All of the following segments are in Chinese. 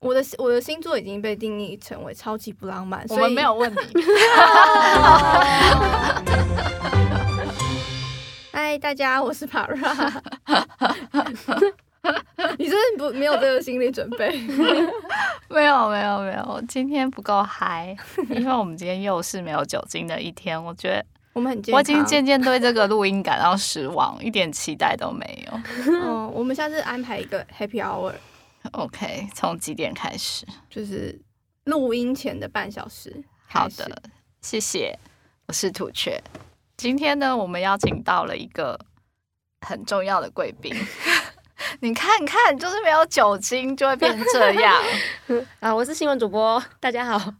我的我的星座已经被定义成为超级不浪漫，我们没有问题。嗨，大家，我是 Para。你真的不没有这个心理准备？没有，没有，没有。今天不够嗨，因为我们今天又是没有酒精的一天。我觉得我们很，我已经渐渐对这个录音感到失望，一点期待都没有。嗯，我们下次安排一个 Happy Hour。OK，从几点开始？就是录音前的半小时。好的，谢谢。我是土雀。今天呢，我们邀请到了一个很重要的贵宾。你看看，就是没有酒精就会变成这样 啊！我是新闻主播，大家好。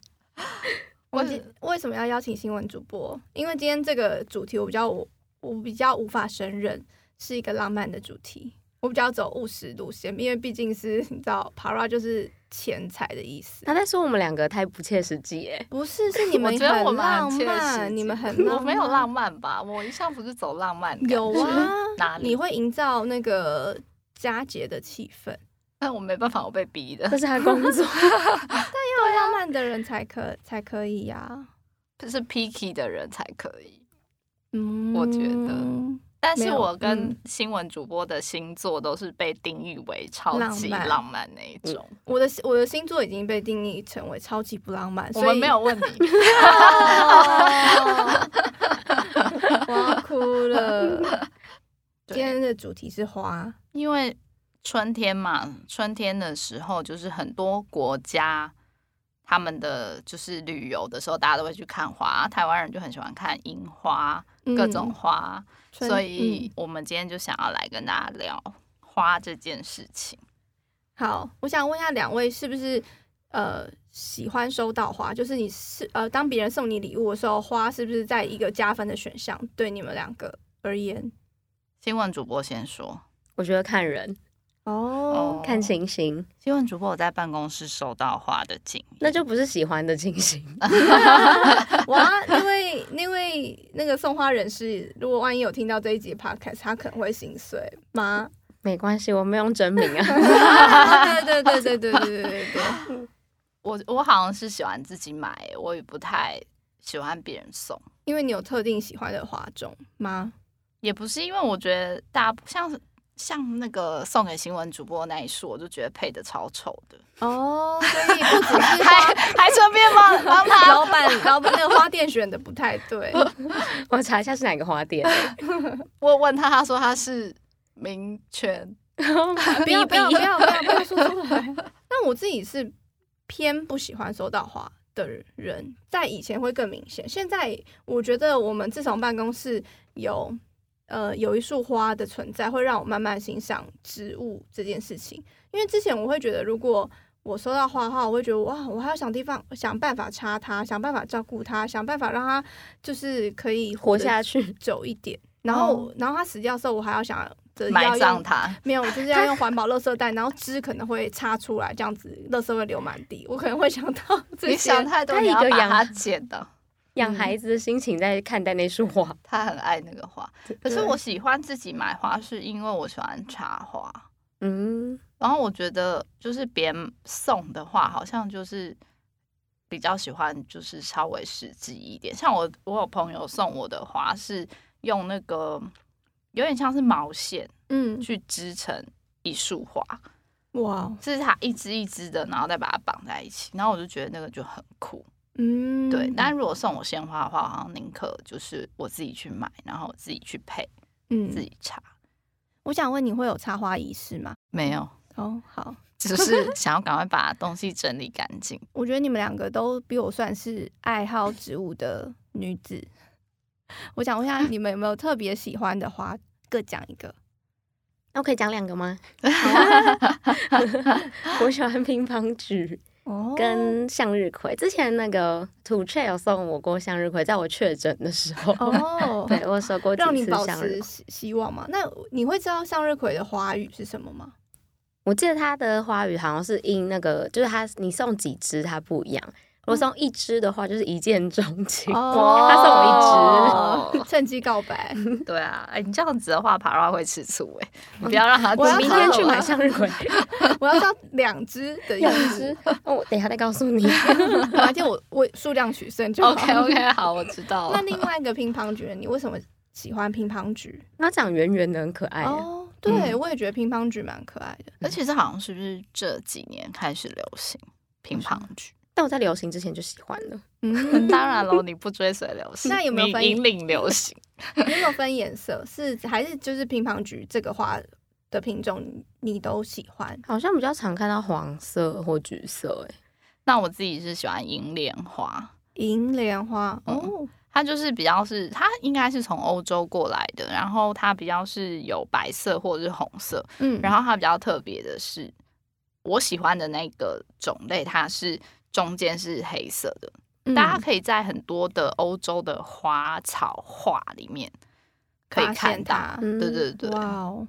我为什么要邀请新闻主播？因为今天这个主题我比较我我比较无法胜任，是一个浪漫的主题。我比较走务实路线，因为毕竟是你知道，Para 就是钱财的意思。他在说我们两个太不切实际，耶，不是，是你们很浪漫，你们很 浪漫，我没有浪漫吧？我一向不是走浪漫，有啊，哪里？你会营造那个佳节的气氛，但我没办法，我被逼的，这是他工作，但要浪漫的人才可才可以呀、啊，就是 picky 的人才可以，嗯，我觉得。但是我跟新闻主播的星座都是被定义为超级浪漫那一种。我的我的星座已经被定义成为超级不浪漫，我们没有问题。我要哭了。今天的主题是花，因为春天嘛，春天的时候就是很多国家他们的就是旅游的时候，大家都会去看花。台湾人就很喜欢看樱花，各种花。所以，我们今天就想要来跟大家聊花这件事情。好，我想问一下两位，是不是呃喜欢收到花？就是你是呃，当别人送你礼物的时候，花是不是在一个加分的选项？对你们两个而言，新闻主播先说，我觉得看人。哦，看情形。新闻主播我在办公室收到花的经验，那就不是喜欢的情形。哇，因为因为那个送花人士，如果万一有听到这一集 podcast，他可能会心碎吗？没关系，我们用真名啊。对对对对对对对对对。我我好像是喜欢自己买，我也不太喜欢别人送。因为你有特定喜欢的花种吗？也不是，因为我觉得大家像是。像那个送给新闻主播那一束，我就觉得配的超丑的哦，所以不只是还还顺便帮帮他 老板老板那个花店选的不太对，我查一下是哪个花店。我问他，他说他是名权，不要不要不要不要不要说出来。但我自己是偏不喜欢收到花的人，在以前会更明显，现在我觉得我们自从办公室有。呃，有一束花的存在会让我慢慢欣赏植物这件事情。因为之前我会觉得，如果我收到花的话，我会觉得哇，我还要想地方，想办法插它，想办法照顾它，想办法让它就是可以活下去久一点。然后，哦、然后它死掉的时候，我还要想着要埋葬它，没有，就是要用环保垃圾袋，然后枝可能会插出来，这样子垃圾会流满地。我可能会想到这些，你想太多，你要把它剪的。养孩子的心情在看待那束花，他很爱那个花。可是我喜欢自己买花，是因为我喜欢插花。嗯，然后我觉得就是别人送的话，好像就是比较喜欢，就是稍微实际一点。像我，我有朋友送我的花是用那个有点像是毛线，嗯，去织成一束花。哇，就是它一支一支的，然后再把它绑在一起。然后我就觉得那个就很酷。嗯，对。但如果送我鲜花的话，好像宁可就是我自己去买，然后我自己去配，嗯，自己插。我想问你会有插花仪式吗？没有。哦，好，只是想要赶快把东西整理干净。我觉得你们两个都比我算是爱好植物的女子。我想问一下，你们有没有特别喜欢的花？各讲一个。那我可以讲两个吗？好我喜欢乒乓菊。跟向日葵，之前那个土雀有送我过向日葵，在我确诊的时候，哦，对我收过几次向日希望吗？那你会知道向日葵的花语是什么吗？我记得它的花语好像是因那个，就是它你送几只它不一样，如果送一支的话，就是一见钟情。哦，他送我一支，趁机告白。对啊，哎，你这样子的话，Para 会吃醋哎。你不要让他。我明天去买向日葵。我要送 两支的样子。哦，我等一下再告诉你。而且我我数量取胜就 OK OK 好，我知道。那另外一个乒乓菊，你为什么喜欢乒乓菊？它长圆圆的，很可爱。哦，对，我也觉得乒乓菊蛮可爱的。那其实好像是不是这几年开始流行乒乓菊？但我在流行之前就喜欢了。嗯，当然喽，你不追随流行，那有没有分引领流行？有没有分颜色？是还是就是乒乓菊这个花的品种你都喜欢？好像比较常看到黄色或橘色。哎，那我自己是喜欢银莲花。银莲花哦，它就是比较是它应该是从欧洲过来的，然后它比较是有白色或者是红色。嗯，然后它比较特别的是，我喜欢的那个种类，它是。中间是黑色的，嗯、大家可以在很多的欧洲的花草画里面可以看到。对对对，哇哦，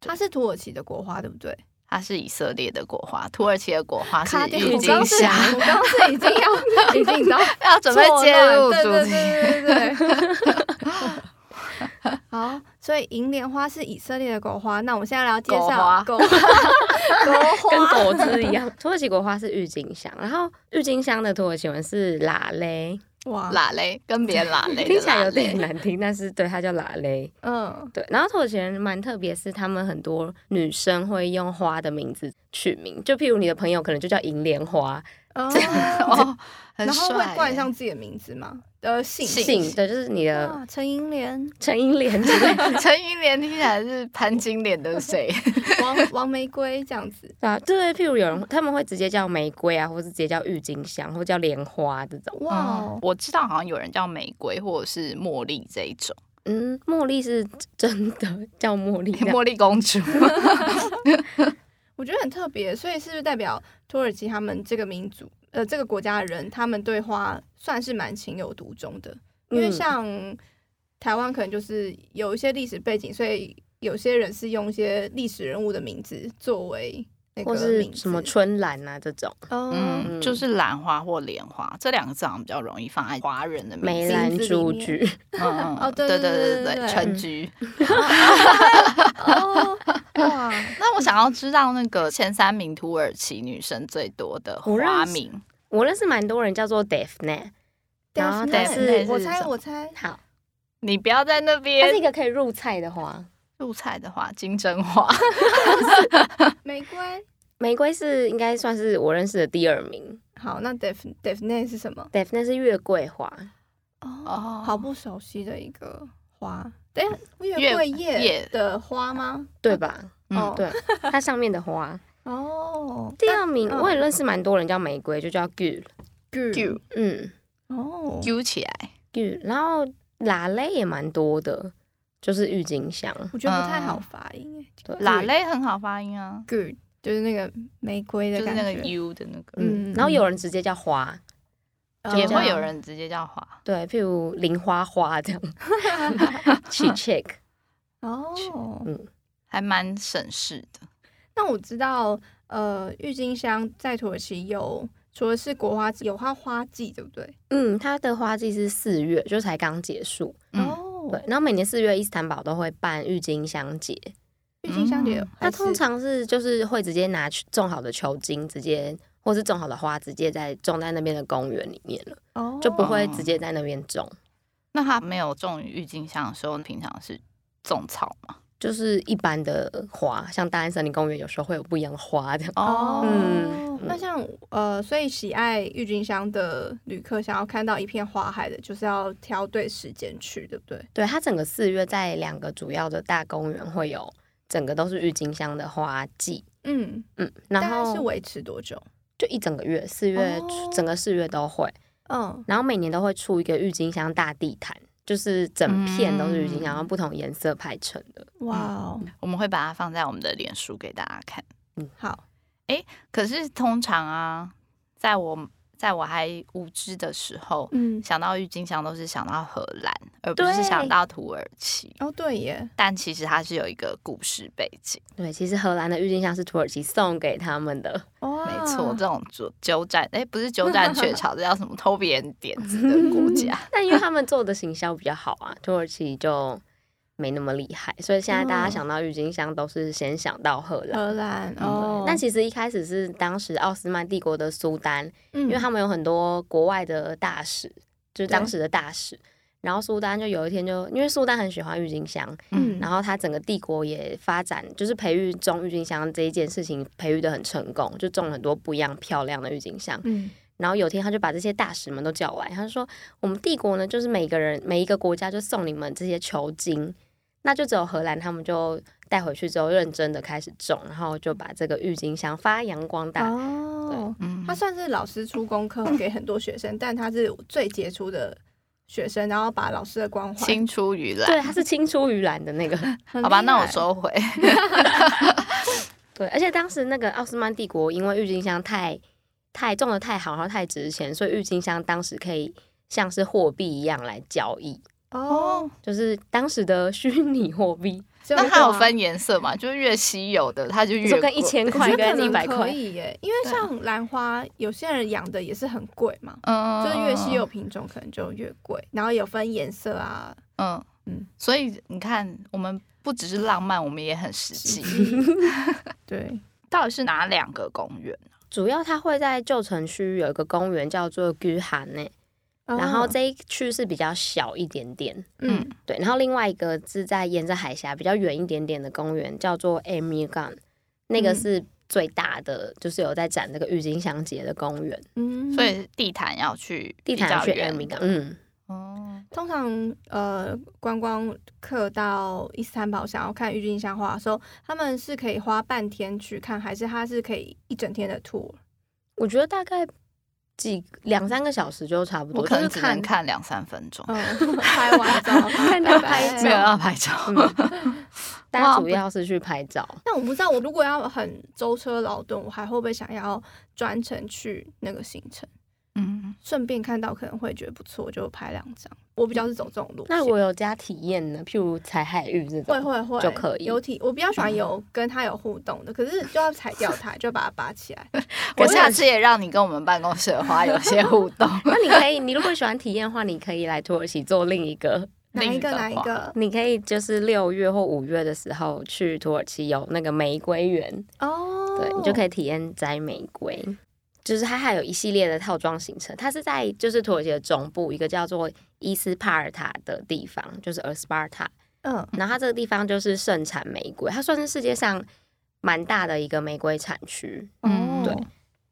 它是土耳其的国花，对不对？它是以色列的国花，土耳其的国花是郁金香。我刚刚是已经要 已经要 要准备接入主题，对对对对。好，所以银莲花是以色列的国花。那我们现在来介绍狗花，跟果子一样。土耳其国花是郁金香，然后郁金香的土耳其文是喇蕾。哇，喇蕾跟别人喇蕾听起来有点难听，但是对它叫喇蕾。嗯，对。然后土耳其人蛮特别，是他们很多女生会用花的名字取名，就譬如你的朋友可能就叫银莲花。哦，然后会冠上自己的名字吗？呃，姓姓对，就是你的陈银莲，陈银莲，陈银莲听起来是潘金莲的谁？王王玫瑰这样子啊？对，譬如有人他们会直接叫玫瑰啊，或是直接叫郁金香，或叫莲花这种。哇，我知道好像有人叫玫瑰或者是茉莉这一种。嗯，茉莉是真的叫茉莉，茉莉公主。我觉得很特别，所以是不是代表土耳其他们这个民族，呃，这个国家的人，他们对花算是蛮情有独钟的？因为像台湾可能就是有一些历史背景，所以有些人是用一些历史人物的名字作为。或是什么春兰啊这种，嗯，就是兰花或莲花这两个字好像比较容易放在华人的名字。梅兰竹菊，嗯，哦，对对对对对，春菊。哇，那我想要知道那个前三名土耳其女生最多的花名，我认识蛮多人叫做 Defne，然后但是我猜我猜，好，你不要在那边，它是一个可以入菜的花。入菜的花，金针花、玫瑰，玫瑰是应该算是我认识的第二名。好，那 Def Defne 是什么？Defne 是月桂花。哦，好不熟悉的一个花。等下，月桂叶的花吗？对吧？嗯，对，它上面的花。哦，第二名我也认识蛮多人叫玫瑰，就叫 Gül，Gül，嗯，哦，Gül 起来，Gül，然后喇蕾也蛮多的。就是郁金香，我觉得不太好发音诶。喇勒很好发音啊，good 就是那个玫瑰的就是那个 u 的那个。嗯，然后有人直接叫花，也会有人直接叫花。对，譬如零花花这样。去 check 哦，嗯，还蛮省事的。那我知道，呃，郁金香在土耳其有，除了是国花，有它花季，对不对？嗯，它的花季是四月，就才刚结束。哦。对，然后每年四月伊斯坦堡都会办郁金香节。郁金香节，它通常是就是会直接拿种好的球茎，直接或是种好的花，直接在种在那边的公园里面了。哦，就不会直接在那边种。那他没有种郁金香的时候，平常是种草吗？就是一般的花，像大安森林公园有时候会有不一样的花这样。哦，嗯，那像呃，所以喜爱郁金香的旅客想要看到一片花海的，就是要挑对时间去，对不对？对，它整个四月在两个主要的大公园会有整个都是郁金香的花季。嗯嗯，然后是维持多久？就一整个月，四月、哦、整个四月都会。嗯，然后每年都会出一个郁金香大地毯。就是整片都是郁金香，然后不同颜色排成的。哇哦！我们会把它放在我们的脸书给大家看。嗯，好。哎，可是通常啊，在我在我还无知的时候，嗯，想到郁金香都是想到荷兰，而不是想到土耳其。哦，对耶。但其实它是有一个故事背景。对，其实荷兰的郁金香是土耳其送给他们的。哦，没错，这种鸠鸠占，哎，不是鸠占鹊 巢，这叫什么？偷别人点子的国家。但因为他们做的行销比较好啊，土耳其就。没那么厉害，所以现在大家想到郁金香都是先想到荷兰。荷兰哦，但其实一开始是当时奥斯曼帝国的苏丹，嗯，因为他们有很多国外的大使，就是当时的大使。然后苏丹就有一天就因为苏丹很喜欢郁金香，嗯，然后他整个帝国也发展，就是培育种郁金香这一件事情培育的很成功，就种了很多不一样漂亮的郁金香。嗯，然后有天他就把这些大使们都叫来，他就说：“我们帝国呢，就是每个人每一个国家就送你们这些球茎。”那就只有荷兰，他们就带回去之后认真的开始种，然后就把这个郁金香发扬光大。哦，对，他算是老师出功课给很多学生，但他是最杰出的学生，然后把老师的光环青出于蓝。对，他是青出于蓝的那个。好吧，那我收回。对，而且当时那个奥斯曼帝国因为郁金香太太种的太好，然后太值钱，所以郁金香当时可以像是货币一样来交易。哦，就是当时的虚拟货币，那它有分颜色嘛？就是越稀有的，它就越贵。跟一千块跟一百块可以耶，因为像兰花，有些人养的也是很贵嘛。嗯，就是越稀有品种可能就越贵，然后有分颜色啊。嗯嗯，所以你看，我们不只是浪漫，我们也很实际。对，到底是哪两个公园？主要它会在旧城区有一个公园叫做居罕内。然后这一区是比较小一点点，嗯，对。然后另外一个是在沿着海峡比较远一点点的公园，叫做 Emirgan，那个是最大的，就是有在展那个郁金香节的公园。嗯，所以地毯要去地毯要去 Emirgan，嗯，哦。通常呃，观光客到伊斯坦堡想要看郁金香花的时候，他们是可以花半天去看，还是他是可以一整天的 tour？我觉得大概。几两三个小时就差不多，我可能只能看两三分钟，拍完照，看到拍没有要拍照，但主要是去拍照。但我不知道，我如果要很舟车劳顿，我还会不会想要专程去那个行程？嗯，顺便看到可能会觉得不错，就拍两张。我比较是走这种路线。那我有加体验呢，譬如采海芋这种，会会会就可以。有体，我比较喜欢有跟他有互动的，可是就要采掉它，就把它拔起来。我下次也让你跟我们办公室的花有些互 动。那你可以，你如果喜欢体验的话，你可以来土耳其做另一个。哪一个？哪一个？你可以就是六月或五月的时候去土耳其有那个玫瑰园哦，对，你就可以体验摘玫瑰。就是它还有一系列的套装行程，它是在就是土耳其的中部一个叫做伊斯帕尔塔的地方，就是尔斯巴尔塔。嗯，然后它这个地方就是盛产玫瑰，它算是世界上蛮大的一个玫瑰产区。嗯，对。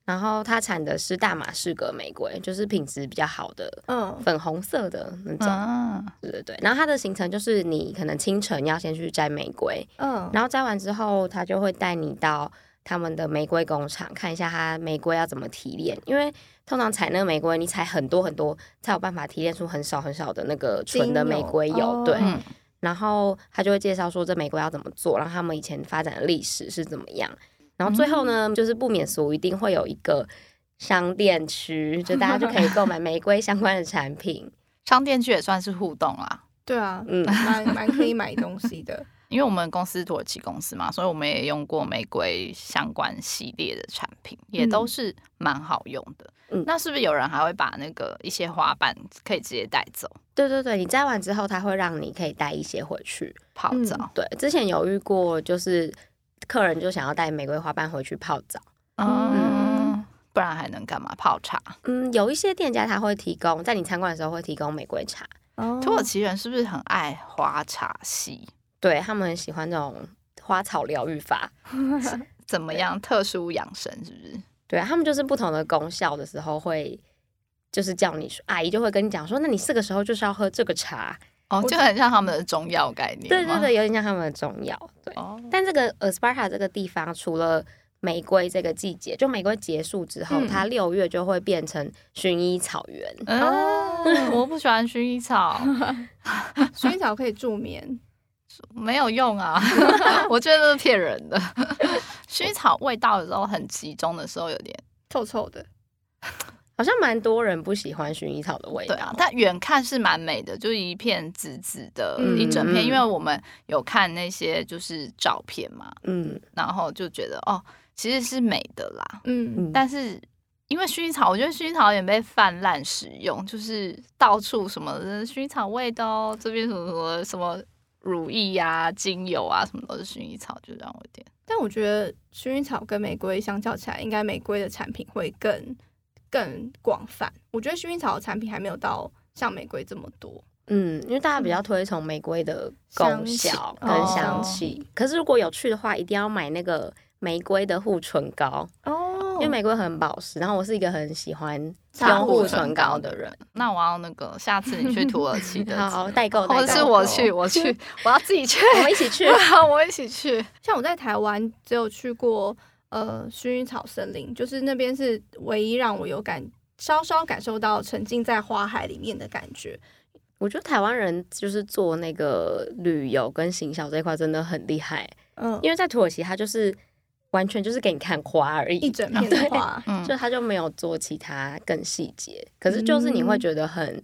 然后它产的是大马士革玫瑰，就是品质比较好的，嗯，粉红色的那种。嗯，对对对。然后它的行程就是你可能清晨要先去摘玫瑰，嗯，然后摘完之后，他就会带你到。他们的玫瑰工厂看一下，它玫瑰要怎么提炼？因为通常采那个玫瑰，你采很多很多才有办法提炼出很少很少的那个纯的玫瑰油。对，哦、然后他就会介绍说这玫瑰要怎么做，然后他们以前发展的历史是怎么样。然后最后呢，嗯、就是不免俗，一定会有一个商店区，就大家就可以购买玫瑰相关的产品。商店区也算是互动啦。对啊，嗯，蛮蛮可以买东西的。因为我们公司土耳其公司嘛，所以我们也用过玫瑰相关系列的产品，也都是蛮好用的。嗯，那是不是有人还会把那个一些花瓣可以直接带走？对对对，你摘完之后，他会让你可以带一些回去泡澡。嗯，对，之前有遇过，就是客人就想要带玫瑰花瓣回去泡澡。嗯，嗯，不然还能干嘛？泡茶？嗯，有一些店家他会提供，在你参观的时候会提供玫瑰茶。哦，土耳其人是不是很爱花茶系？对，他们很喜欢这种花草疗愈法，怎么样？特殊养生是不是？对，他们就是不同的功效的时候会，就是叫你说，阿姨就会跟你讲说，那你这个时候就是要喝这个茶哦，就很像他们的中药概念。对对对，有点像他们的中药。对，哦、但这个呃斯巴达这个地方，除了玫瑰这个季节，就玫瑰结束之后，嗯、它六月就会变成薰衣草园。哦，我不喜欢薰衣草 薰衣草可以助眠。没有用啊，我觉得是骗人的。薰衣草味道有时候很集中的时候，有点臭臭的。好像蛮多人不喜欢薰衣草的味道。对啊，但远看是蛮美的，就是一片紫紫的一整片。嗯、因为我们有看那些就是照片嘛，嗯，然后就觉得哦，其实是美的啦，嗯。但是因为薰衣草，我觉得薰衣草有点被泛滥使用，就是到处什么薰衣草味道，这边什么什么什么乳液啊、精油啊，什么都是薰衣草，就让我点。但我觉得薰衣草跟玫瑰相较起来，应该玫瑰的产品会更。更广泛，我觉得薰衣草的产品还没有到像玫瑰这么多。嗯，因为大家比较推崇玫瑰的功效跟香气。可是如果有去的话，一定要买那个玫瑰的护唇膏哦，因为玫瑰很保湿。然后我是一个很喜欢用护唇膏的人。那我要那个下次你去土耳其的 好代购，或者是我去，我去，我要自己去，我们一起去，我一起去。像我在台湾只有去过。呃，薰衣草森林就是那边是唯一让我有感稍稍感受到沉浸在花海里面的感觉。我觉得台湾人就是做那个旅游跟行销这一块真的很厉害。嗯，因为在土耳其，它就是完全就是给你看花而已，一整片的花，嗯、就他就没有做其他更细节。可是就是你会觉得很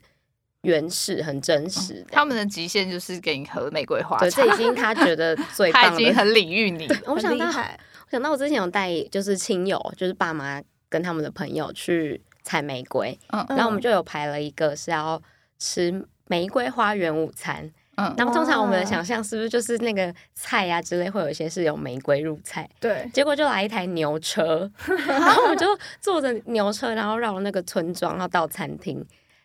原始、很真实、嗯。他们的极限就是给你喝玫瑰花这已经他觉得 最棒，他已经很领域你，我想到我。想到我之前有带，就是亲友，就是爸妈跟他们的朋友去采玫瑰，嗯，然后我们就有排了一个是要吃玫瑰花园午餐，嗯，那么通常我们的想象是不是就是那个菜呀、啊、之类会有一些是有玫瑰入菜，对，结果就来一台牛车，然后我们就坐着牛车，然后绕那个村庄，然后到餐厅。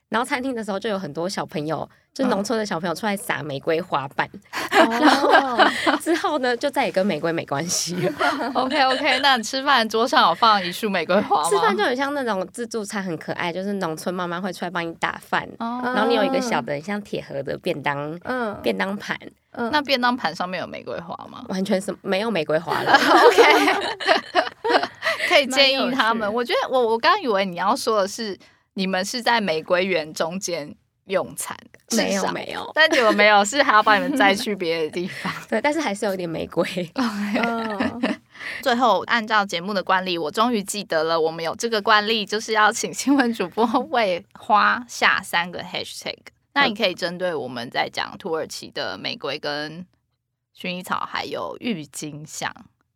然后餐厅的时候就有很多小朋友，就农村的小朋友出来撒玫瑰花瓣，哦、然后之后呢就再也跟玫瑰没关系了。OK OK，那你吃饭桌上有放一束玫瑰花吗？吃饭就很像那种自助餐，很可爱，就是农村妈妈会出来帮你打饭，哦、然后你有一个小的像铁盒的便当，嗯，便当盘，嗯，那便当盘上面有玫瑰花吗？完全是没有玫瑰花了。OK，可以建议他们。我觉得我我刚以为你要说的是。你们是在玫瑰园中间用餐？没有没有，但结果没有，是还要把你们载去别的地方。对，但是还是有点玫瑰。最后，按照节目的惯例，我终于记得了，我们有这个惯例，就是要请新闻主播为花下三个 hashtag。那你可以针对我们在讲土耳其的玫瑰跟薰衣草，还有郁金香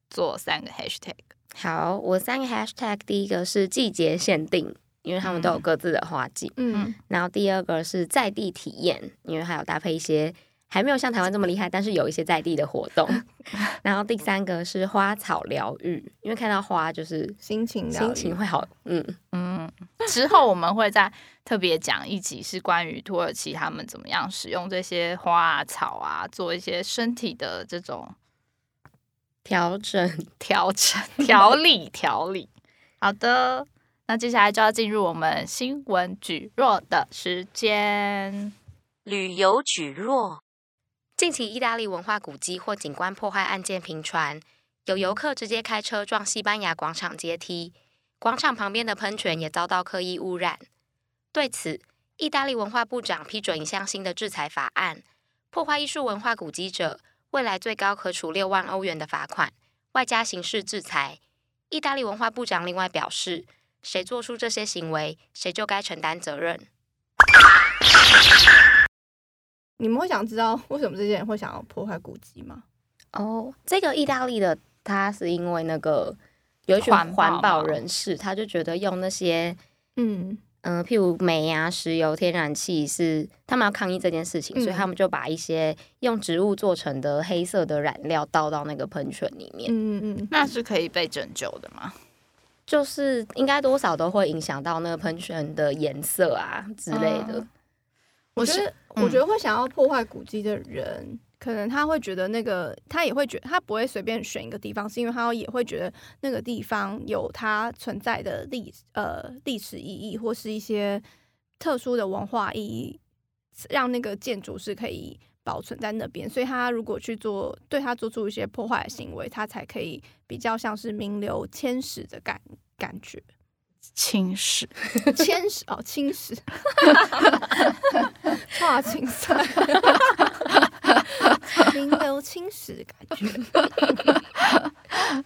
做三个 hashtag。好，我三个 hashtag，第一个是季节限定。因为他们都有各自的花季，嗯，然后第二个是在地体验，因为还有搭配一些还没有像台湾这么厉害，但是有一些在地的活动。然后第三个是花草疗愈，因为看到花就是心情心情会好，嗯嗯。之后我们会再特别讲一集，是关于土耳其他们怎么样使用这些花啊草啊，做一些身体的这种调整、调整、调理、调理。好的。那接下来就要进入我们新闻举弱的时间。旅游举弱。近期意大利文化古迹或景观破坏案件频传，有游客直接开车撞西班牙广场阶梯，广场旁边的喷泉也遭到刻意污染。对此，意大利文化部长批准一项新的制裁法案，破坏艺术文化古迹者，未来最高可处六万欧元的罚款，外加刑事制裁。意大利文化部长另外表示，谁做出这些行为，谁就该承担责任。你们会想知道为什么这些人会想要破坏古迹吗？哦，这个意大利的他是因为那个有一群环保人士，他就觉得用那些嗯嗯、呃，譬如煤啊、石油、天然气是他们要抗议这件事情，嗯、所以他们就把一些用植物做成的黑色的染料倒到那个喷泉里面。嗯嗯嗯，那是可以被拯救的吗？就是应该多少都会影响到那个喷泉的颜色啊之类的。我是我觉得会想要破坏古迹的人，可能他会觉得那个他也会觉得他不会随便选一个地方，是因为他也会觉得那个地方有它存在的历呃历史意义或是一些特殊的文化意义，让那个建筑是可以保存在那边。所以他如果去做对他做出一些破坏的行为，他才可以。比较像是名留青史的感感觉，青史，青史哦，青史，画青色，名留青史的感觉。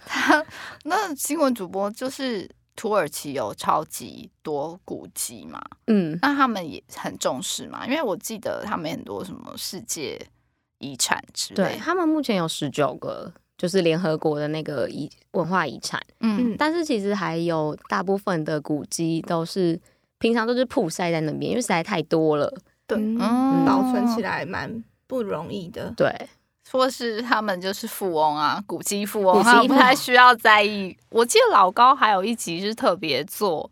他 那新闻主播就是土耳其有超级多古迹嘛，嗯，那他们也很重视嘛，因为我记得他们很多什么世界遗产之类，对，他们目前有十九个，就是联合国的那个遗文化遗产，嗯，但是其实还有大部分的古迹都是平常都是曝晒在那边，因为实在太多了，对，嗯，保存起来蛮不容易的，对。说是他们就是富翁啊，古迹富翁，他们不太需要在意。我记得老高还有一集是特别做，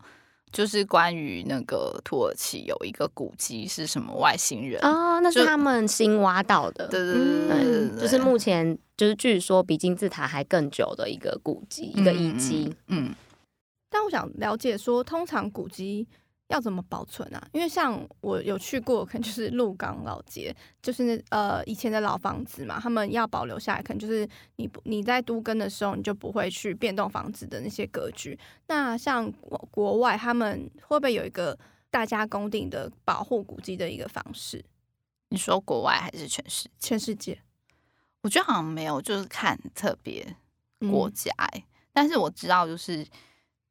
就是关于那个土耳其有一个古迹是什么外星人哦，那是他们新挖到的，对对对，就是目前就是据说比金字塔还更久的一个古迹，一个遗迹。嗯，但我想了解说，通常古迹。要怎么保存啊？因为像我有去过，可能就是鹿港老街，就是那呃以前的老房子嘛，他们要保留下来，可能就是你你在都更的时候，你就不会去变动房子的那些格局。那像国外，他们会不会有一个大家公定的保护古迹的一个方式？你说国外还是全世界？全世界？我觉得好像没有，就是看特别国家、欸。嗯、但是我知道就是。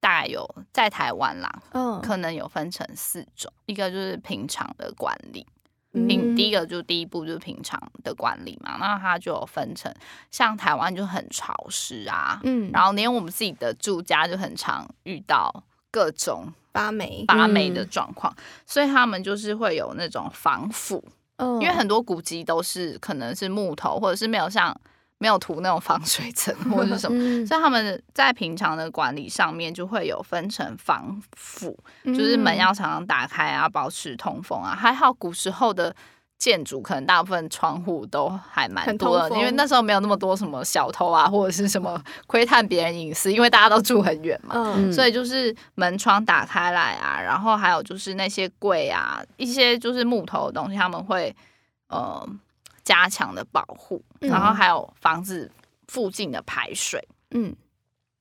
大概有在台湾啦，嗯，可能有分成四种，一个就是平常的管理，平、嗯、第一个就第一步就是平常的管理嘛，那它就有分成，像台湾就很潮湿啊，嗯，然后连我们自己的住家就很常遇到各种发霉发霉的状况，嗯、所以他们就是会有那种防腐，嗯，因为很多古迹都是可能是木头或者是没有像。没有涂那种防水层 或者是什么，嗯、所以他们在平常的管理上面就会有分成防腐，嗯、就是门要常常打开啊，保持通风啊。还好古时候的建筑可能大部分窗户都还蛮多的，因为那时候没有那么多什么小偷啊，或者是什么 窥探别人隐私，因为大家都住很远嘛，嗯、所以就是门窗打开来啊，然后还有就是那些柜啊，一些就是木头的东西，他们会呃。加强的保护，然后还有防止附近的排水。嗯，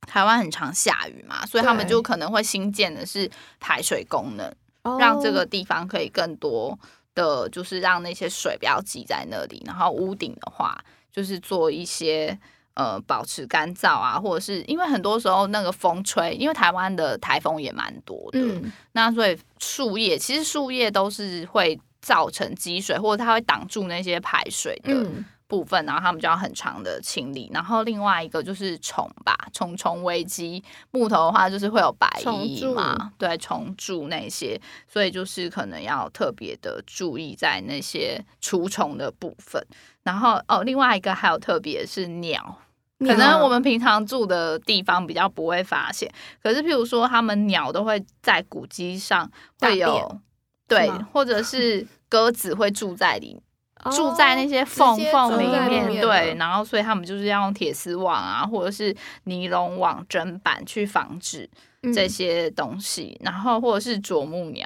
台湾很常下雨嘛，所以他们就可能会新建的是排水功能，让这个地方可以更多的，就是让那些水不要积在那里。然后屋顶的话，就是做一些呃保持干燥啊，或者是因为很多时候那个风吹，因为台湾的台风也蛮多的，嗯、那所以树叶其实树叶都是会。造成积水，或者它会挡住那些排水的部分，嗯、然后他们就要很长的清理。然后另外一个就是虫吧，虫虫危机。木头的话就是会有白蚁嘛，对，虫蛀那些，所以就是可能要特别的注意在那些除虫的部分。然后哦，另外一个还有特别是鸟，鸟可能我们平常住的地方比较不会发现，可是譬如说他们鸟都会在古迹上会有。对，或者是 鸽子会住在里，哦、住在那些缝缝里面。对，然后所以他们就是要用铁丝网啊，或者是尼龙网砧板去防止这些东西。嗯、然后或者是啄木鸟，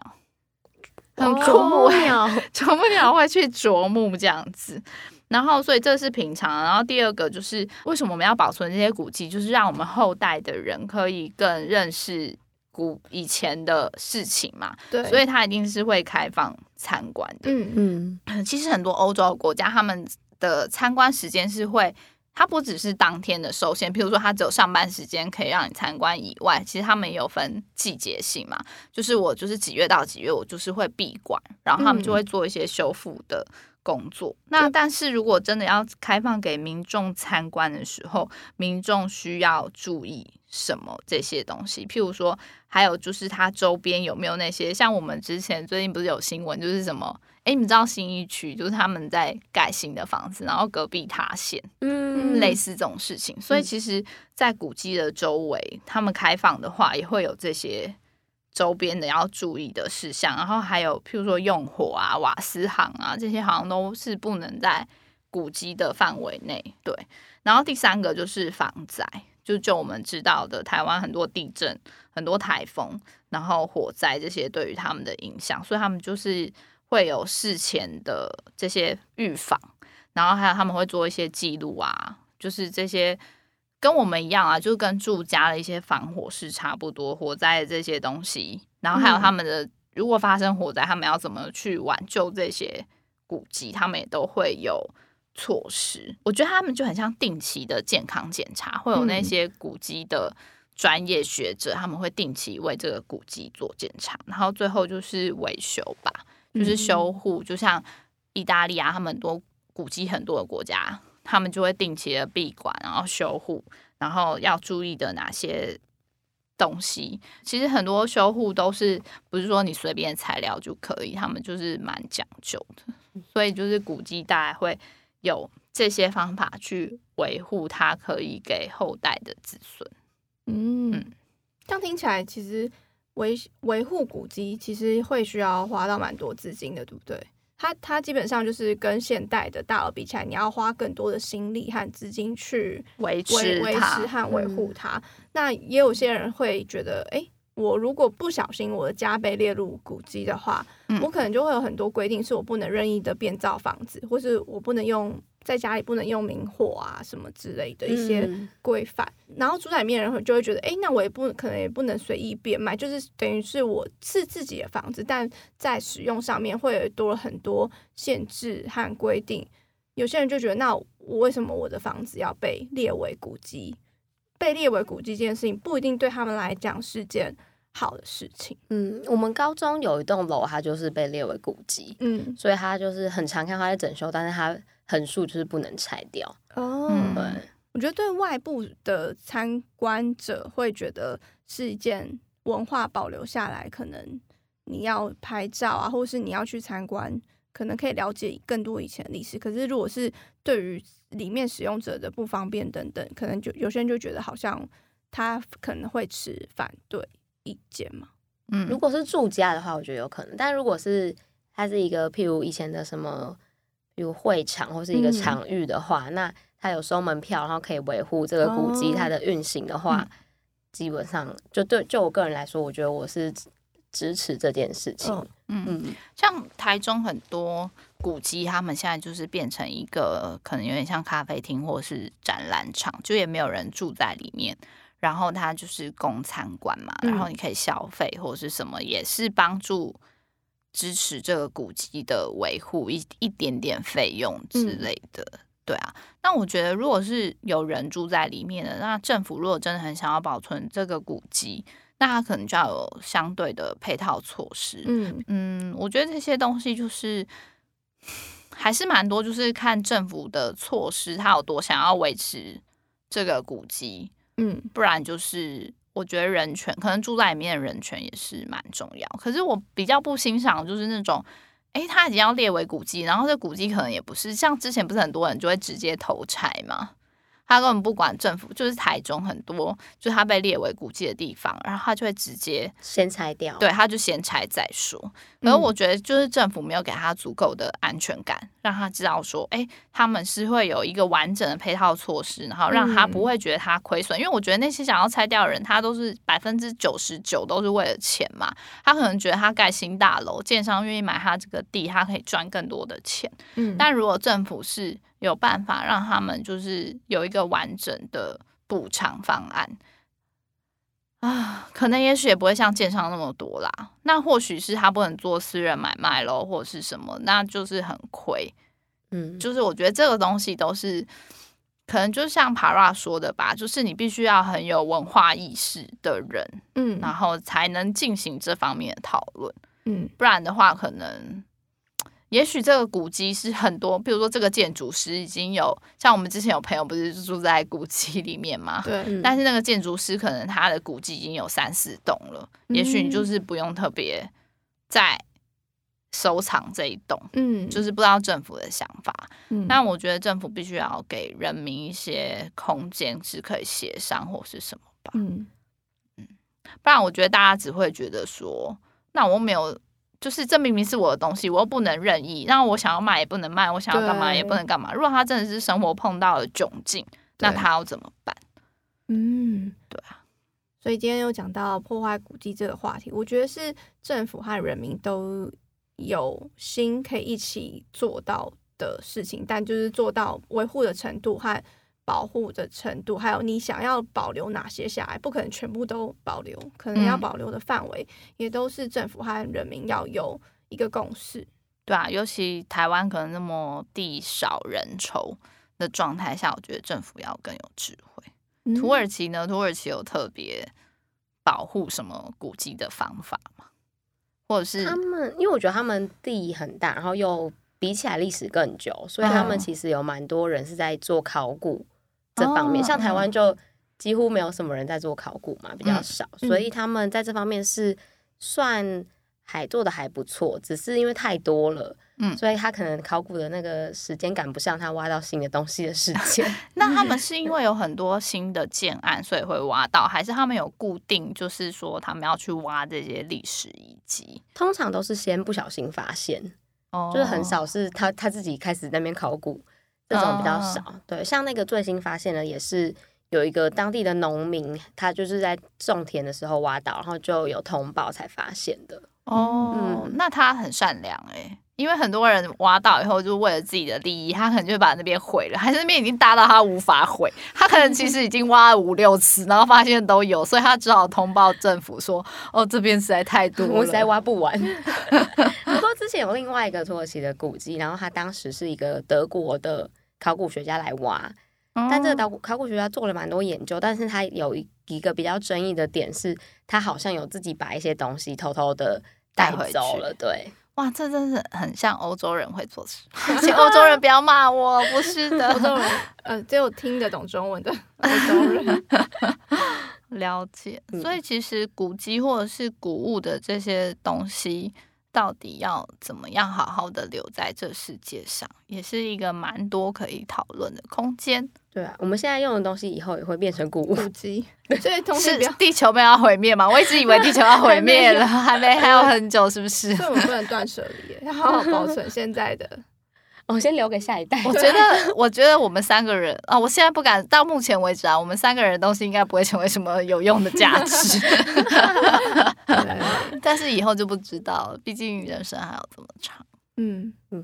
很啄木鸟，啄木鸟会去啄木这样子。然后所以这是平常。然后第二个就是为什么我们要保存这些古迹，就是让我们后代的人可以更认识。古以前的事情嘛，对，所以它一定是会开放参观的。嗯嗯，其实很多欧洲的国家，他们的参观时间是会，它不只是当天的受限，譬如说它只有上班时间可以让你参观以外，其实他们也有分季节性嘛，就是我就是几月到几月，我就是会闭馆，然后他们就会做一些修复的工作。嗯、那但是如果真的要开放给民众参观的时候，民众需要注意。什么这些东西？譬如说，还有就是它周边有没有那些像我们之前最近不是有新闻，就是什么？哎，你们知道新一区就是他们在盖新的房子，然后隔壁塌陷，嗯，类似这种事情。所以其实，在古迹的周围，他们开放的话，也会有这些周边的要注意的事项。然后还有譬如说用火啊、瓦斯行啊这些，好像都是不能在古迹的范围内。对，然后第三个就是防灾。就就我们知道的，台湾很多地震、很多台风，然后火灾这些对于他们的影响，所以他们就是会有事前的这些预防，然后还有他们会做一些记录啊，就是这些跟我们一样啊，就跟住家的一些防火是差不多，火灾的这些东西，然后还有他们的、嗯、如果发生火灾，他们要怎么去挽救这些古迹，他们也都会有。措施，我觉得他们就很像定期的健康检查，会有那些古迹的专业学者，他们会定期为这个古迹做检查，然后最后就是维修吧，就是修护。就像意大利啊，他们很多古迹很多的国家，他们就会定期的闭馆，然后修护，然后要注意的哪些东西。其实很多修护都是不是说你随便材料就可以，他们就是蛮讲究的。所以就是古迹大概会有这些方法去维护它，可以给后代的子孙。嗯，嗯，这样听起来其实维维护古迹其实会需要花到蛮多资金的，对不对？它它基本上就是跟现代的大楼比起来，你要花更多的心力和资金去维持维持和维护它。嗯。那也有些人会觉得，哎。我如果不小心我的家被列入古迹的话，嗯，我可能就会有很多规定，是我不能任意的变造房子，或是我不能用在家里不能用明火啊什么之类的一些规范。嗯。然后住在里面的人就会觉得，哎，那我也不可能也不能随意变卖，就是等于是我是自己的房子，但在使用上面会多了很多限制和规定。有些人就觉得，那我为什么我的房子要被列为古迹？被列为古迹这件事情不一定对他们来讲是件好的事情。嗯，我们高中有一栋楼，它就是被列为古迹。嗯，所以它就是很常看它在整修，但是它横竖就是不能拆掉。哦，对，我觉得对外部的参观者会觉得是一件文化保留下来，可能你要拍照啊，或是你要去参观，可能可以了解更多以前的历史。可是如果是对于里面使用者的不方便等等，可能就有些人就觉得好像他可能会持反对意见嘛。嗯，如果是住家的话，我觉得有可能。但如果是它是一个譬如以前的什么，比如会场或是一个场域的话，嗯、那它有收门票，然后可以维护这个古迹它的运行的话，哦嗯、基本上就对就我个人来说，我觉得我是支持这件事情。哦、嗯嗯，像台中很多。古迹，他们现在就是变成一个可能有点像咖啡厅或是展览场，就也没有人住在里面。然后它就是供参观嘛，然后你可以消费或者是什么，也是帮助支持这个古迹的维护一一点点费用之类的。嗯、对啊，那我觉得如果是有人住在里面的，那政府如果真的很想要保存这个古迹，那他可能就要有相对的配套措施。嗯嗯，我觉得这些东西就是。还是蛮多，就是看政府的措施，他有多想要维持这个古迹，嗯，不然就是我觉得人权，可能住在里面的人权也是蛮重要。可是我比较不欣赏，就是那种，诶，他已经要列为古迹，然后这古迹可能也不是像之前不是很多人就会直接投拆吗？他根本不管政府，就是台中很多，就是他被列为古迹的地方，然后他就会直接先拆掉，对，他就先拆再说。然后我觉得就是政府没有给他足够的安全感，让他知道说，哎，他们是会有一个完整的配套措施，然后让他不会觉得他亏损。因为我觉得那些想要拆掉的人，他都是百分之九十九都是为了钱嘛。他可能觉得他盖新大楼，建商愿意买他这个地，他可以赚更多的钱。嗯，但如果政府是有办法让他们就是有一个完整的补偿方案啊，可能也许也不会像建商那么多啦。那或许是他不能做私人买卖喽，或者是什么，那就是很亏。嗯，就是我觉得这个东西都是可能就像 Para 说的吧，就是你必须要很有文化意识的人，嗯，然后才能进行这方面的讨论，嗯，不然的话可能。也许这个古迹是很多，比如说这个建筑师已经有，像我们之前有朋友不是住在古迹里面吗？对。但是那个建筑师可能他的古迹已经有三四栋了，嗯、也许你就是不用特别再收藏这一栋，嗯，就是不知道政府的想法。嗯。但我觉得政府必须要给人民一些空间，是可以协商或是什么吧。嗯嗯。不然我觉得大家只会觉得说，那我没有。就是这明明是我的东西，我又不能任意，那我想要卖也不能卖，我想要干嘛也不能干嘛。如果他真的是生活碰到了窘境，那他要怎么办？嗯，对啊。所以今天又讲到破坏古迹这个话题，我觉得是政府和人民都有心可以一起做到的事情，但就是做到维护的程度和。保护的程度，还有你想要保留哪些下来，不可能全部都保留，可能要保留的范围也都是政府和人民要有一个共识。对啊，尤其台湾可能那么地少人稠的状态下，我觉得政府要更有智慧。土耳其呢？土耳其有特别保护什么古迹的方法吗？或者是他们？因为我觉得他们地很大，然后又比起来历史更久，所以他们其实有蛮多人是在做考古这方面。哦、像台湾就几乎没有什么人在做考古嘛，比较少，嗯、所以他们在这方面是算还做的还不错，只是因为太多了。嗯，所以他可能考古的那个时间赶不上他挖到新的东西的时 间。那他们 是因为有很多新的建案，所以会挖到，还是他们有固定，就是说他们要去挖这些历史遗迹？通常都是先不小心发现，哦，就是很少是他他自己开始那边考古，这种比较少。哦、对，像那个最新发现的，也是有一个当地的农民，他就是在种田的时候挖到，然后就有通报才发现的。哦，嗯、那他很善良哎、欸。因为很多人挖到以后，就为了自己的利益，他可能就把那边毁了，还是那边已经大到他无法毁。他可能其实已经挖了五六次，然后发现都有，所以他只好通报政府说：“哦，这边实在太多了，我实在挖不完。”不过之前有另外一个土耳其的古迹，然后他当时是一个德国的考古学家来挖，但这个考古考古学家做了蛮多研究，但是他有一一个比较争议的点是，他好像有自己把一些东西偷偷的带走了，对。哇，这真是很像欧洲人会做事，请欧洲人不要骂我，不是的，欧洲人，呃，只有听得懂中文的 欧洲人。了解。所以其实古迹或者是古物的这些东西，到底要怎么样好好的留在这世界上，也是一个蛮多可以讨论的空间。对啊，我们现在用的东西以后也会变成古物。古迹，所以同时地球没有要毁灭吗？我一直以为地球要毁 灭了，还没，还有很久，是不是？所以我们不能断舍离，要 好好保存现在的。我先留给下一代。我觉得，我觉得我们三个人啊，我现在不敢，到目前为止啊，我们三个人的东西应该不会成为什么有用的价值。但是以后就不知道了，毕竟人生还有这么长。嗯嗯，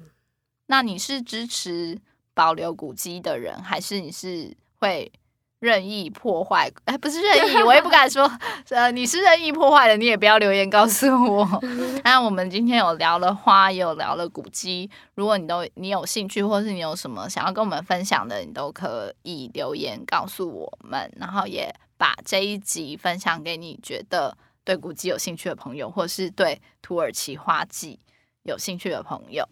那你是支持保留古迹的人，还是你是会任意破坏？哎，不是任意，我也不敢说。呃，你是任意破坏的，你也不要留言告诉我。那我们今天有聊了花，也有聊了古迹。如果你都你有兴趣，或是你有什么想要跟我们分享的，你都可以留言告诉我们。然后也把这一集分享给你觉得对古迹有兴趣的朋友，或是对土耳其花季有兴趣的朋友。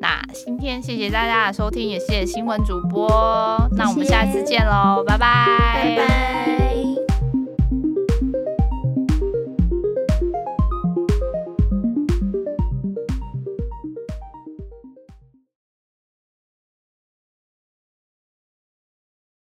那今天谢谢大家的收听，也谢谢新闻主播。那我们下次见喽，拜拜。拜拜。